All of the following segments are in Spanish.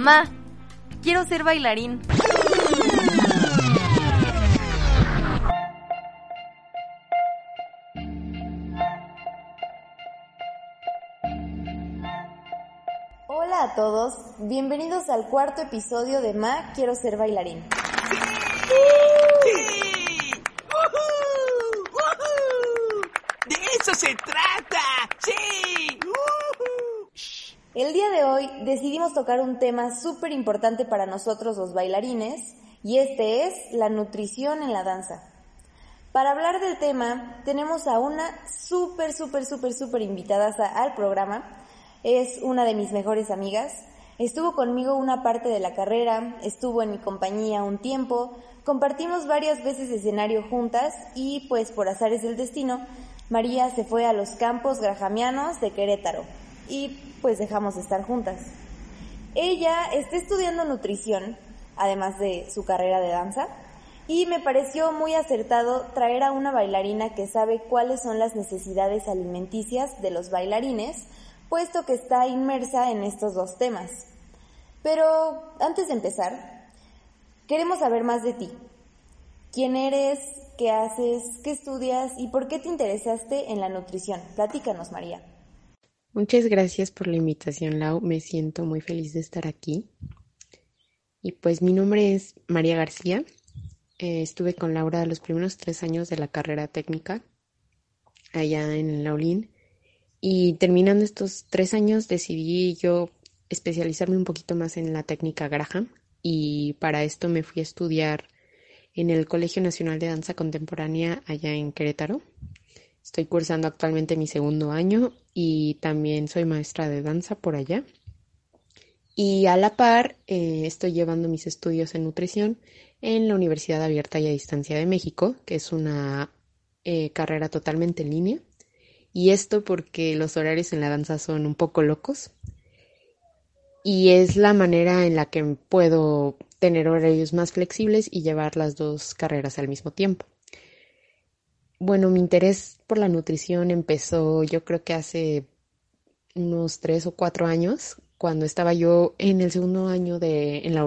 Ma, quiero ser bailarín. Hola a todos, bienvenidos al cuarto episodio de Ma Quiero ser bailarín. ¡Sí! ¡Woohoo! ¡Woohoo! ¡De eso se trata! ¡Sí! ¡Woohoo! El día de hoy decidimos tocar un tema súper importante para nosotros los bailarines y este es la nutrición en la danza. Para hablar del tema tenemos a una súper, súper, súper, súper invitada al programa. Es una de mis mejores amigas. Estuvo conmigo una parte de la carrera, estuvo en mi compañía un tiempo, compartimos varias veces escenario juntas y pues por azares del destino, María se fue a los campos grajamianos de Querétaro y pues dejamos de estar juntas. Ella está estudiando nutrición, además de su carrera de danza, y me pareció muy acertado traer a una bailarina que sabe cuáles son las necesidades alimenticias de los bailarines, puesto que está inmersa en estos dos temas. Pero antes de empezar, queremos saber más de ti. ¿Quién eres? ¿Qué haces? ¿Qué estudias? ¿Y por qué te interesaste en la nutrición? Platícanos, María. Muchas gracias por la invitación, Lau. Me siento muy feliz de estar aquí. Y pues mi nombre es María García. Eh, estuve con Laura los primeros tres años de la carrera técnica allá en Laulín. Y terminando estos tres años decidí yo especializarme un poquito más en la técnica Graham. Y para esto me fui a estudiar en el Colegio Nacional de Danza Contemporánea allá en Querétaro. Estoy cursando actualmente mi segundo año y también soy maestra de danza por allá. Y a la par eh, estoy llevando mis estudios en nutrición en la Universidad Abierta y a Distancia de México, que es una eh, carrera totalmente en línea. Y esto porque los horarios en la danza son un poco locos. Y es la manera en la que puedo tener horarios más flexibles y llevar las dos carreras al mismo tiempo. Bueno, mi interés por la nutrición empezó yo creo que hace unos tres o cuatro años, cuando estaba yo en el segundo año de en la.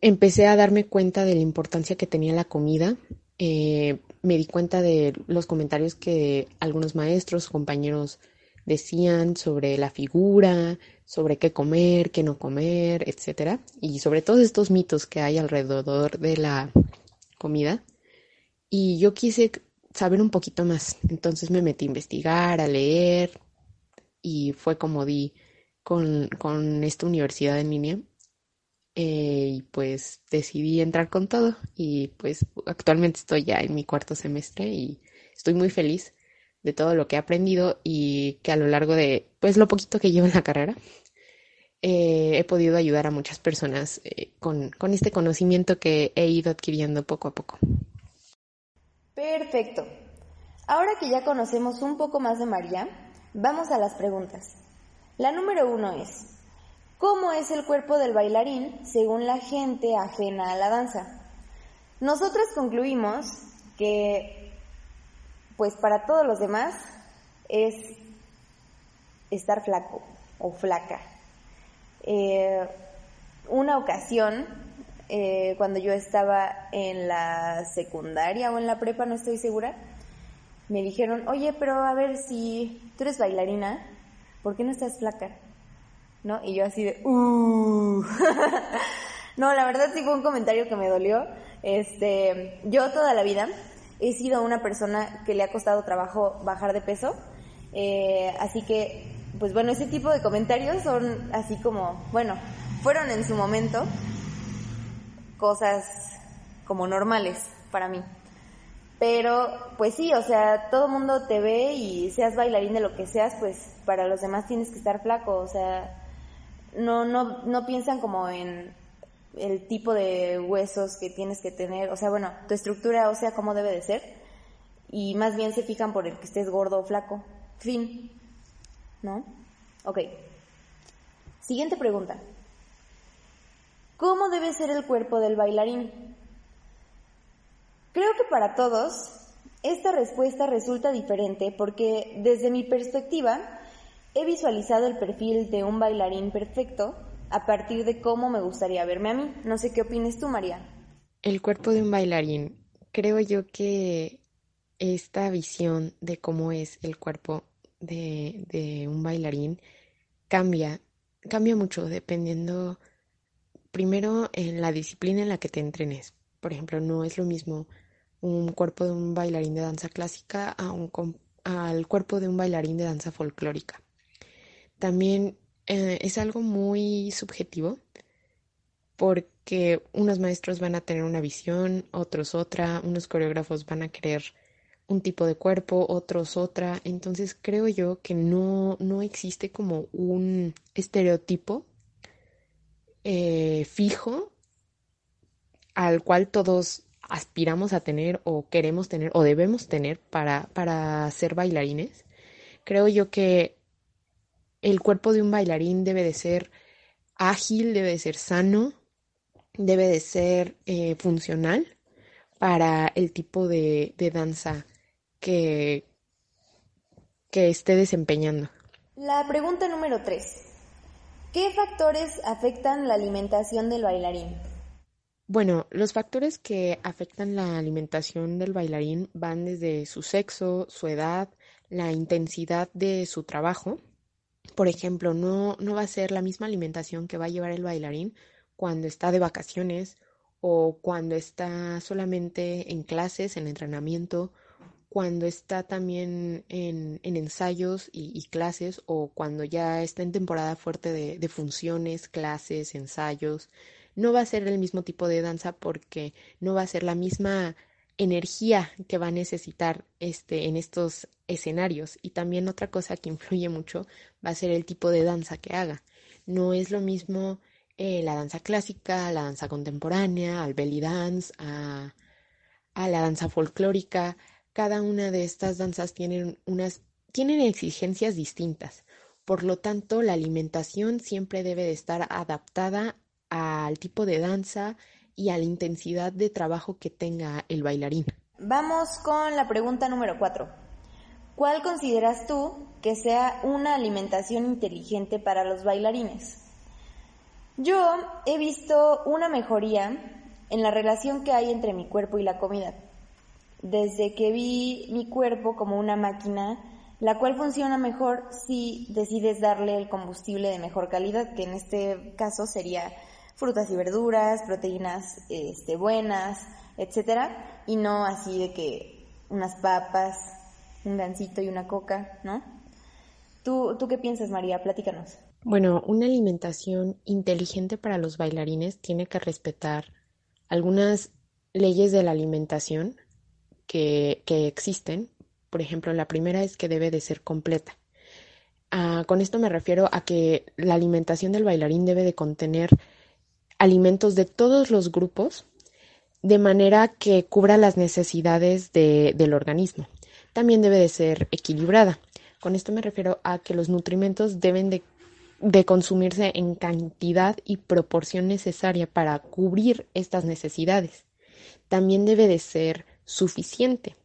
Empecé a darme cuenta de la importancia que tenía la comida. Eh, me di cuenta de los comentarios que algunos maestros, compañeros decían sobre la figura, sobre qué comer, qué no comer, etcétera, y sobre todos estos mitos que hay alrededor de la comida. Y yo quise saber un poquito más, entonces me metí a investigar, a leer, y fue como di con, con esta universidad en línea. Eh, y pues decidí entrar con todo y pues actualmente estoy ya en mi cuarto semestre y estoy muy feliz de todo lo que he aprendido y que a lo largo de pues lo poquito que llevo en la carrera eh, he podido ayudar a muchas personas eh, con, con este conocimiento que he ido adquiriendo poco a poco. Perfecto. Ahora que ya conocemos un poco más de María, vamos a las preguntas. La número uno es, ¿cómo es el cuerpo del bailarín según la gente ajena a la danza? Nosotros concluimos que, pues para todos los demás, es estar flaco o flaca. Eh, una ocasión, eh, cuando yo estaba en la secundaria o en la prepa, no estoy segura, me dijeron, oye, pero a ver si tú eres bailarina, ¿por qué no estás flaca? ¿No? Y yo así de, uh. no, la verdad sí fue un comentario que me dolió. Este, yo toda la vida he sido una persona que le ha costado trabajo bajar de peso, eh, así que, pues bueno, ese tipo de comentarios son así como, bueno, fueron en su momento cosas como normales para mí. Pero, pues sí, o sea, todo mundo te ve y seas bailarín de lo que seas, pues para los demás tienes que estar flaco, o sea, no, no, no piensan como en el tipo de huesos que tienes que tener, o sea, bueno, tu estructura o sea, cómo debe de ser, y más bien se fijan por el que estés gordo o flaco. Fin. ¿No? Ok. Siguiente pregunta. ¿Cómo debe ser el cuerpo del bailarín? Creo que para todos esta respuesta resulta diferente porque desde mi perspectiva he visualizado el perfil de un bailarín perfecto a partir de cómo me gustaría verme a mí. No sé qué opines tú, María. El cuerpo de un bailarín. Creo yo que esta visión de cómo es el cuerpo de, de un bailarín cambia, cambia mucho dependiendo primero en la disciplina en la que te entrenes. Por ejemplo, no es lo mismo un cuerpo de un bailarín de danza clásica a un, al cuerpo de un bailarín de danza folclórica. También eh, es algo muy subjetivo porque unos maestros van a tener una visión, otros otra, unos coreógrafos van a querer un tipo de cuerpo, otros otra. Entonces creo yo que no, no existe como un estereotipo eh, fijo al cual todos aspiramos a tener o queremos tener o debemos tener para, para ser bailarines. Creo yo que el cuerpo de un bailarín debe de ser ágil, debe de ser sano, debe de ser eh, funcional para el tipo de, danza que, que esté desempeñando. La pregunta número 3. ¿Qué factores afectan la alimentación del bailarín? Bueno, los factores que afectan la alimentación del bailarín van desde su sexo, su edad, la intensidad de su trabajo. Por ejemplo, no, no va a ser la misma alimentación que va a llevar el bailarín cuando está de vacaciones o cuando está solamente en clases, en entrenamiento, cuando está también en, en ensayos y, clases o cuando ya está en temporada fuerte de, de funciones, clases, ensayos no va a ser el mismo tipo de danza porque no va a ser la misma energía que va a necesitar este en estos escenarios. Y también otra cosa que influye mucho va a ser el tipo de danza que haga. No es lo mismo eh, la danza clásica la danza contemporánea al belly dance a, a la danza folclórica cada una de estas danzas tienen unas tienen exigencias distintas por lo tanto la alimentación siempre debe de estar adaptada al tipo de danza y a la intensidad de trabajo que tenga el bailarín. Vamos con la pregunta número 4. ¿Cuál consideras tú que sea una alimentación inteligente para los bailarines? Yo he visto una mejoría en la relación que hay entre mi cuerpo y la comida. Desde que vi mi cuerpo como una máquina, la cual funciona mejor si decides darle el combustible de mejor calidad, que en este caso sería frutas y verduras, proteínas este, buenas, etcétera, y no así de que unas papas, un gansito y una coca, ¿no? ¿Tú, ¿Tú qué piensas, María? Platícanos. Bueno, una alimentación inteligente para los bailarines tiene que respetar algunas leyes de la alimentación que, existen. Por ejemplo, la primera es que debe de ser completa. Ah, con esto me refiero a que la alimentación del bailarín debe de contener alimentos de todos los grupos de manera que cubra las necesidades del organismo. También debe de ser equilibrada. Con esto me refiero a que los nutrimentos deben de, de consumirse en cantidad y proporción necesaria para cubrir estas necesidades. También debe de ser suficiente.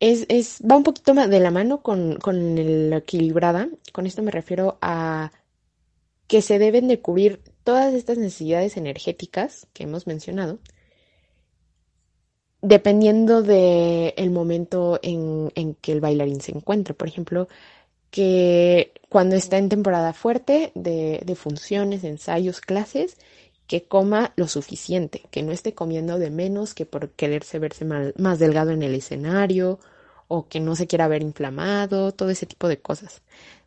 Es, es, va un poquito de la mano con, con el equilibrada. Con esto me refiero a que se deben de cubrir todas estas necesidades energéticas que hemos mencionado, dependiendo del el momento en, que el bailarín se encuentra. Por ejemplo, que cuando está en temporada fuerte de, de funciones, ensayos, clases, que coma lo suficiente, que no esté comiendo de menos que por quererse verse más delgado en el escenario o que no se quiera ver inflamado, todo ese tipo de cosas.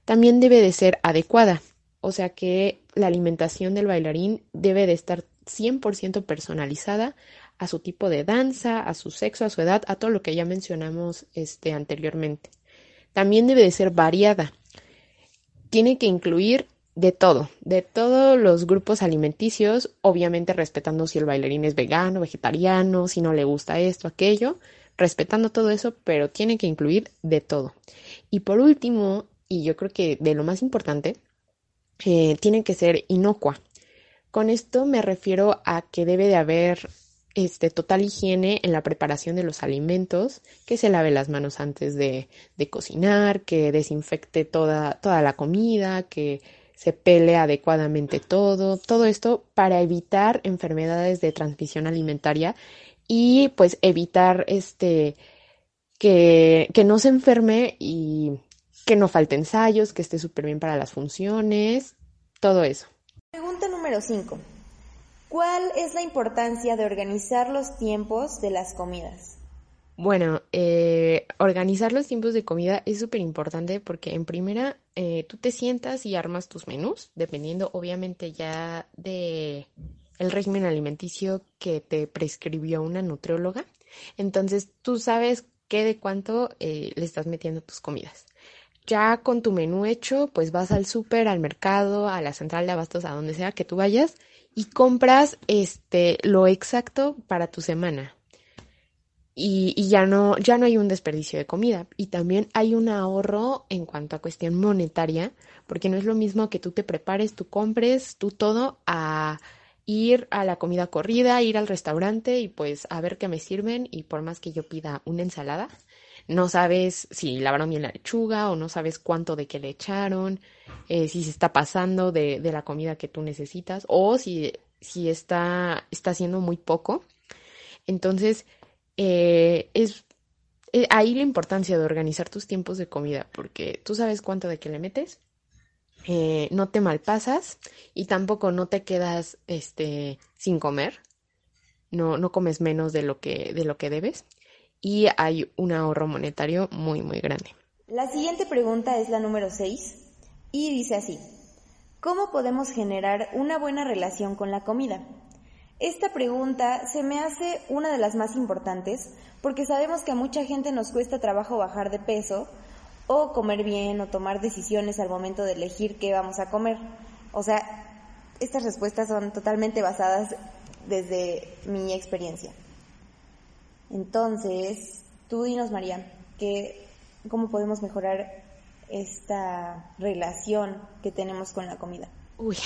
También debe de ser adecuada, o sea que la alimentación del bailarín debe de estar 100% personalizada a su tipo de danza, a su sexo, a su edad, a todo lo que ya mencionamos este, anteriormente. También debe de ser variada. Tiene que incluir de todo, de todos los grupos alimenticios, obviamente respetando si el bailarín es vegano, vegetariano, si no le gusta esto, aquello, respetando todo eso, pero tiene que incluir de todo. Y por último, y yo creo que de lo más importante, eh, tiene que ser inocua. Con esto me refiero a que debe de haber este, total higiene en la preparación de los alimentos, que se lave las manos antes de, de cocinar, que desinfecte toda, toda la comida, que se pele adecuadamente todo, todo esto para evitar enfermedades de transmisión alimentaria y pues evitar este que, que no se enferme y que no falte ensayos, que esté súper bien para las funciones, todo eso. Pregunta número 5. ¿Cuál es la importancia de organizar los tiempos de las comidas? Bueno, eh, organizar los tiempos de comida es súper importante porque en primera eh, tú te sientas y armas tus menús, dependiendo obviamente ya de el régimen alimenticio que te prescribió una nutrióloga. Entonces tú sabes qué de cuánto eh, le estás metiendo tus comidas. Ya con tu menú hecho, pues vas al súper, al mercado, a la central de abastos, a donde sea que tú vayas y compras este lo exacto para tu semana. Y, y, ya no, ya no hay un desperdicio de comida. Y también hay un ahorro en cuanto a cuestión monetaria, porque no es lo mismo que tú te prepares, tú compres, tú todo, a ir a la comida corrida, ir al restaurante y pues a ver qué me sirven y por más que yo pida una ensalada, no sabes si lavaron bien la lechuga o no sabes cuánto de qué le echaron, eh, si se está pasando de, de, la comida que tú necesitas o si, si está, está haciendo muy poco. Entonces, eh, es eh, ahí la importancia de organizar tus tiempos de comida, porque tú sabes cuánto de qué le metes, eh, no te malpasas y tampoco no te quedas este, sin comer, no, no comes menos de lo, que, de lo que debes y hay un ahorro monetario muy, muy grande. La siguiente pregunta es la número 6 y dice así, ¿cómo podemos generar una buena relación con la comida? Esta pregunta se me hace una de las más importantes porque sabemos que a mucha gente nos cuesta trabajo bajar de peso o comer bien o tomar decisiones al momento de elegir qué vamos a comer. O sea, estas respuestas son totalmente basadas desde mi experiencia. Entonces, tú dinos, María, que, ¿cómo podemos mejorar esta relación que tenemos con la comida? Uy,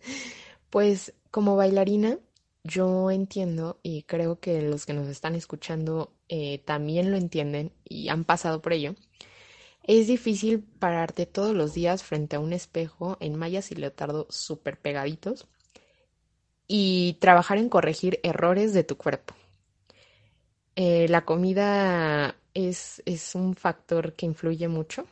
pues como bailarina, yo entiendo y creo que los que nos están escuchando eh, también lo entienden y han pasado por ello. Es difícil pararte todos los días frente a un espejo en mallas y leotardo súper pegaditos y trabajar en corregir errores de tu cuerpo. Eh, la comida es, es un factor que influye mucho.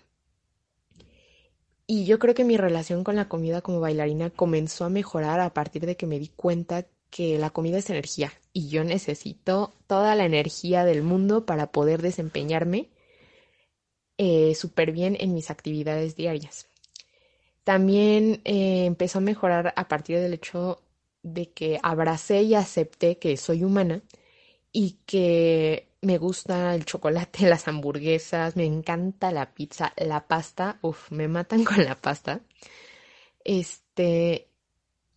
Y yo creo que mi relación con la comida como bailarina comenzó a mejorar a partir de que me di cuenta que la comida es energía y yo necesito toda la energía del mundo para poder desempeñarme eh, súper bien en mis actividades diarias. También eh, empezó a mejorar a partir del hecho de que abracé y acepté que soy humana y que me gusta el chocolate, las hamburguesas, me encanta la pizza, la pasta, uff, me matan con la pasta. Este,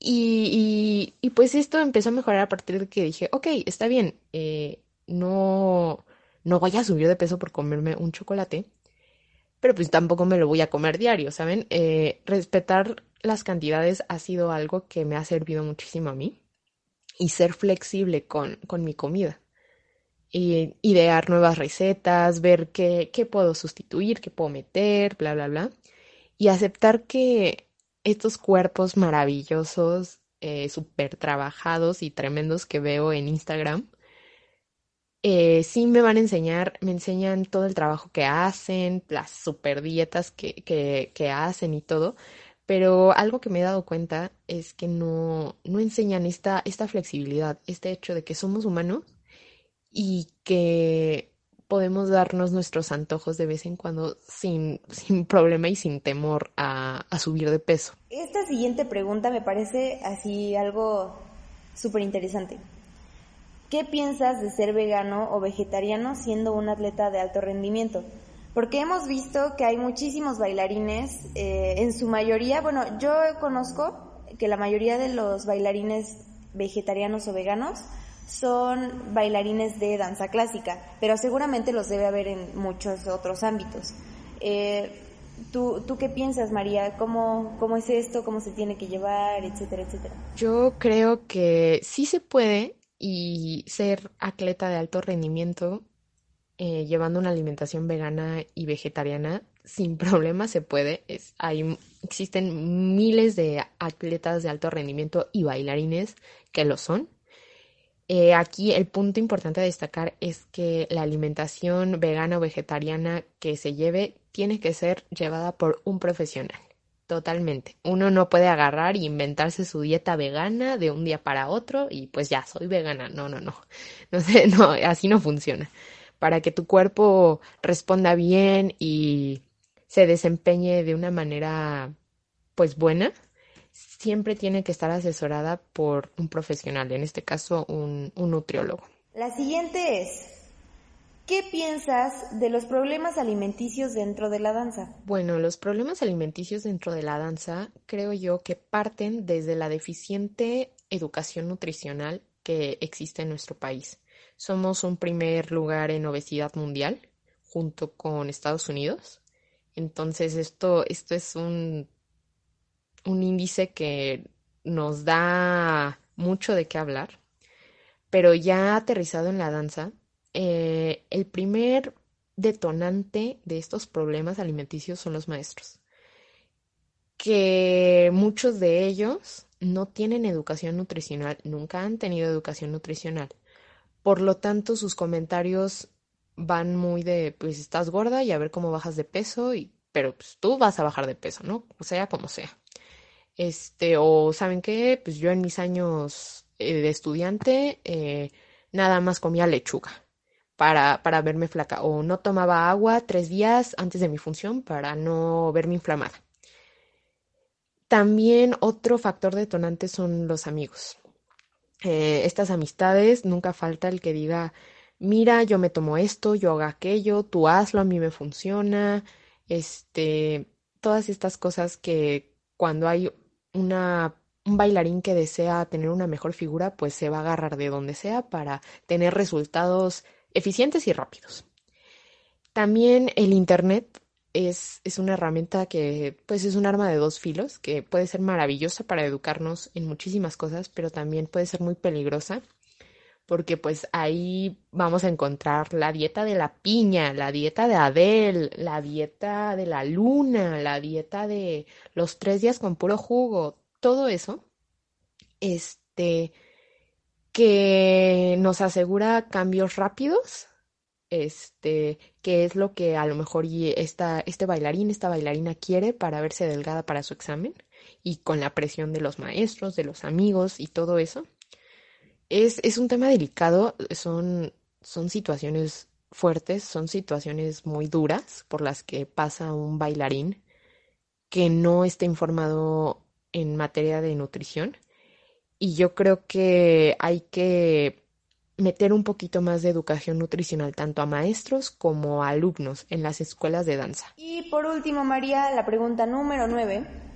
y, y, pues esto empezó a mejorar a partir de que dije, ok, está bien, eh, no, no voy a subir de peso por comerme un chocolate, pero pues tampoco me lo voy a comer diario, ¿saben? Eh, respetar las cantidades ha sido algo que me ha servido muchísimo a mí y ser flexible con, con mi comida. Y idear nuevas recetas, ver qué, qué puedo sustituir, qué puedo meter, bla, bla, bla. Y aceptar que estos cuerpos maravillosos, eh, súper trabajados y tremendos que veo en Instagram, eh, sí me van a enseñar, me enseñan todo el trabajo que hacen, las super dietas que, que, que hacen y todo, pero algo que me he dado cuenta es que no, no enseñan esta, esta flexibilidad, este hecho de que somos humanos y que podemos darnos nuestros antojos de vez en cuando sin, sin problema y sin temor a, a subir de peso. Esta siguiente pregunta me parece así algo súper interesante. ¿qué piensas de ser vegano o vegetariano siendo un atleta de alto rendimiento? Porque hemos visto que hay muchísimos bailarines, eh, en su mayoría, bueno, yo conozco que la mayoría de los bailarines vegetarianos o veganos son bailarines de danza clásica, pero seguramente los debe haber en muchos otros ámbitos. Eh, ¿tú, ¿Tú qué piensas, María? ¿Cómo, ¿Cómo es esto? ¿Cómo se tiene que llevar? Etcétera, etcétera. Yo creo que sí se puede y ser atleta de alto rendimiento eh, llevando una alimentación vegana y vegetariana sin problema se puede. Es, hay, existen miles de atletas de alto rendimiento y bailarines que lo son. Eh, aquí el punto importante a destacar es que la alimentación vegana o vegetariana que se lleve tiene que ser llevada por un profesional. Totalmente. Uno no puede agarrar e inventarse su dieta vegana de un día para otro y pues ya soy vegana. No, no, no. No sé, no, así no funciona para que tu cuerpo responda bien y se desempeñe de una manera pues buena, siempre tiene que estar asesorada por un profesional, en este caso un, un nutriólogo. La siguiente es, ¿Qué piensas de los problemas alimenticios dentro de la danza? Bueno, los problemas alimenticios dentro de la danza creo yo que parten desde la deficiente educación nutricional que existe en nuestro país. Somos un primer lugar en obesidad mundial junto con Estados Unidos. Entonces esto, esto es un, un índice que nos da mucho de qué hablar. Pero ya aterrizado en la danza, eh, el primer detonante de estos problemas alimenticios son los maestros. Que muchos de ellos no tienen educación nutricional, nunca han tenido educación nutricional. Por lo tanto, sus comentarios van muy de, pues estás gorda y a ver cómo bajas de peso, y, pero pues tú vas a bajar de peso, ¿no? Sea, como sea. Este, o saben qué, pues yo en mis años eh, de estudiante eh, nada más comía lechuga para, para verme flaca, o no tomaba agua tres días antes de mi función para no verme inflamada. También otro factor detonante son los amigos. Eh, estas amistades, nunca falta el que diga, mira, yo me tomo esto, yo hago aquello, tú hazlo, a mí me funciona, este, todas estas cosas que cuando hay una, un bailarín que desea tener una mejor figura, pues se va a agarrar de donde sea para tener resultados eficientes y rápidos. También el Internet es, es, una herramienta que pues es un arma de dos filos, que puede ser maravillosa para educarnos en muchísimas cosas, pero también puede ser muy peligrosa, porque pues ahí vamos a encontrar la dieta de la piña, la dieta de Adele, la dieta de la luna, la dieta de los tres días con puro jugo, todo eso, este, que nos asegura cambios rápidos este, qué es lo que a lo mejor esta, este bailarín, esta bailarina quiere para verse delgada para su examen y con la presión de los maestros, de los amigos y todo eso. Es, es un tema delicado, son, son situaciones fuertes, son situaciones muy duras por las que pasa un bailarín que no está informado en materia de nutrición. Y yo creo que hay que meter un poquito más de educación nutricional tanto a maestros como a alumnos en las escuelas de danza. Y por último, María, la pregunta número 9.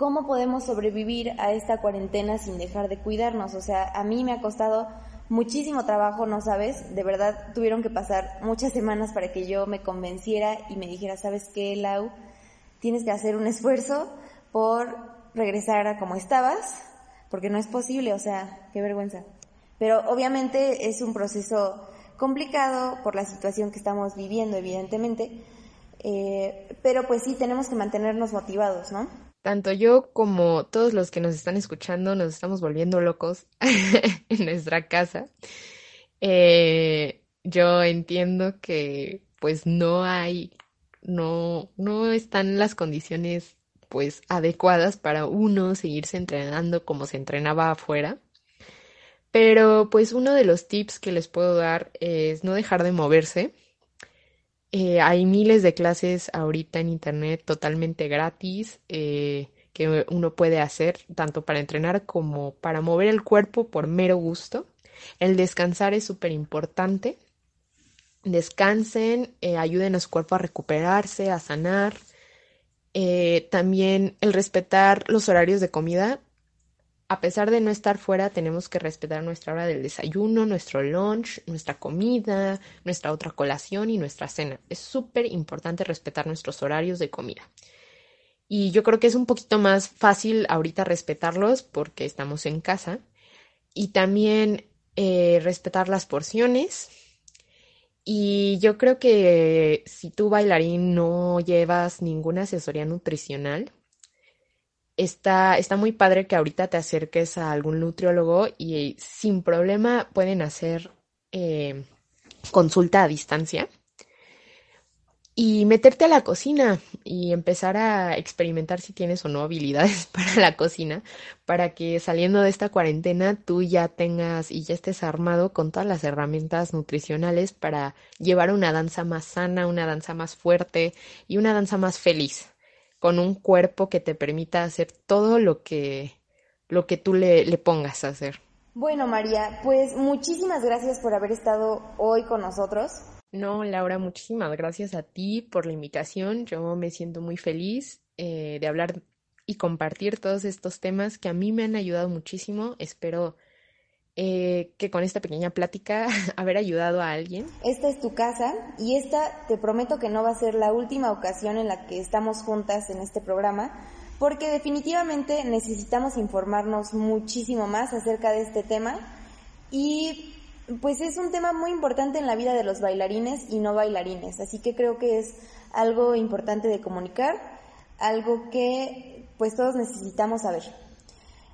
¿Cómo podemos sobrevivir a esta cuarentena sin dejar de cuidarnos? O sea, a mí me ha costado muchísimo trabajo, ¿no sabes? De verdad tuvieron que pasar muchas semanas para que yo me convenciera y me dijera, ¿sabes qué, Lau? Tienes que hacer un esfuerzo por regresar a como estabas, porque no es posible, o sea, qué vergüenza. Pero obviamente es un proceso complicado por la situación que estamos viviendo, evidentemente. Eh, pero pues sí, tenemos que mantenernos motivados, ¿no? Tanto yo como todos los que nos están escuchando nos estamos volviendo locos en nuestra casa. Eh, yo entiendo que pues no hay, no, no están las condiciones pues adecuadas para uno seguirse entrenando como se entrenaba afuera. Pero pues uno de los tips que les puedo dar es no dejar de moverse. Eh, hay miles de clases ahorita en internet totalmente gratis eh, que uno puede hacer tanto para entrenar como para mover el cuerpo por mero gusto. El descansar es súper importante. Descansen, eh, ayuden a su cuerpo a recuperarse, a sanar. También el respetar los horarios de comida. A pesar de no estar fuera, tenemos que respetar nuestra hora del desayuno, nuestro lunch, nuestra comida, nuestra otra colación y nuestra cena. Es súper importante respetar nuestros horarios de comida. Y yo creo que es un poquito más fácil ahorita respetarlos porque estamos en casa. Y también eh, respetar las porciones. Y yo creo que si tú bailarín no llevas ninguna asesoría nutricional, está, está muy padre que ahorita te acerques a algún nutriólogo y sin problema pueden hacer eh, consulta a distancia y meterte a la cocina y empezar a experimentar si tienes o no habilidades para la cocina, para que saliendo de esta cuarentena tú ya tengas y ya estés armado con todas las herramientas nutricionales para llevar una danza más sana, una danza más fuerte y una danza más feliz, con un cuerpo que te permita hacer todo lo que, lo que tú le, le pongas a hacer. Bueno, María, pues muchísimas gracias por haber estado hoy con nosotros. No, Laura, muchísimas gracias a ti por la invitación. Yo me siento muy feliz eh, de hablar y compartir todos estos temas que a mí me han ayudado muchísimo. Espero eh, que con esta pequeña plática haber ayudado a alguien. Esta es tu casa y esta te prometo que no va a ser la última ocasión en la que estamos juntas en este programa, porque definitivamente necesitamos informarnos muchísimo más acerca de este tema y pues es un tema muy importante en la vida de los bailarines y no bailarines, así que creo que es algo importante de comunicar, algo que pues todos necesitamos saber.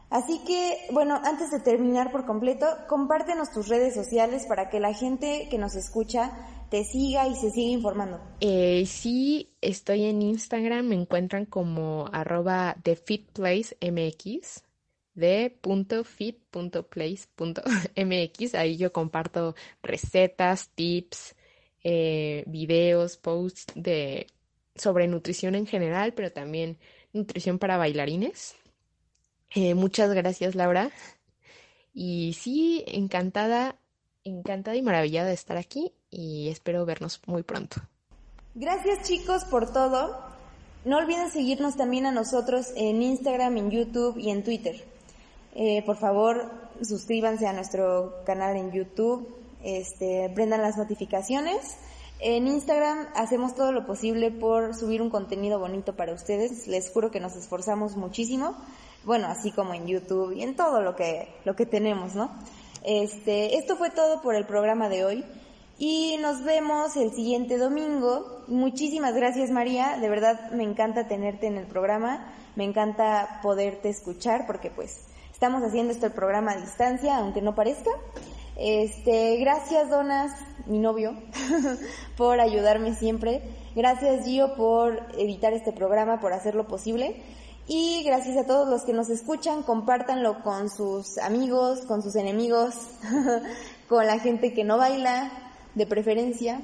Así que, bueno, antes de terminar por completo, compártenos tus redes sociales para que la gente que nos escucha te siga y se siga informando. Eh, sí, estoy en Instagram, me encuentran como arroba thefitplacemx de.fit.place.mx. Ahí yo comparto recetas, tips, eh, videos, posts de, sobre nutrición en general, pero también nutrición para bailarines. Eh, muchas gracias, Laura. Y sí, encantada, encantada y maravillada de estar aquí y espero vernos muy pronto. Gracias chicos por todo. No olviden seguirnos también a nosotros en Instagram, en YouTube y en Twitter. Eh, por favor, suscríbanse a nuestro canal en YouTube, este, prendan las notificaciones. En Instagram hacemos todo lo posible por subir un contenido bonito para ustedes. Les juro que nos esforzamos muchísimo. Bueno, así como en YouTube y en todo lo que, lo que tenemos, ¿no? Este, esto fue todo por el programa de hoy. Y nos vemos el siguiente domingo. Muchísimas gracias María, de verdad me encanta tenerte en el programa, me encanta poderte escuchar porque pues Estamos haciendo este programa a distancia, aunque no parezca. Este, gracias Donas, mi novio, por ayudarme siempre. Gracias Gio por editar este programa, por hacerlo posible. Y gracias a todos los que nos escuchan, compártanlo con sus amigos, con sus enemigos, con la gente que no baila, de preferencia.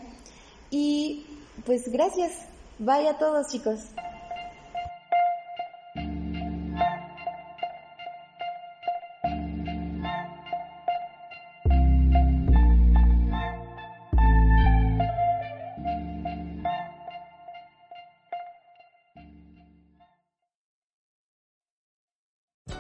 Y pues gracias. Bye a todos chicos.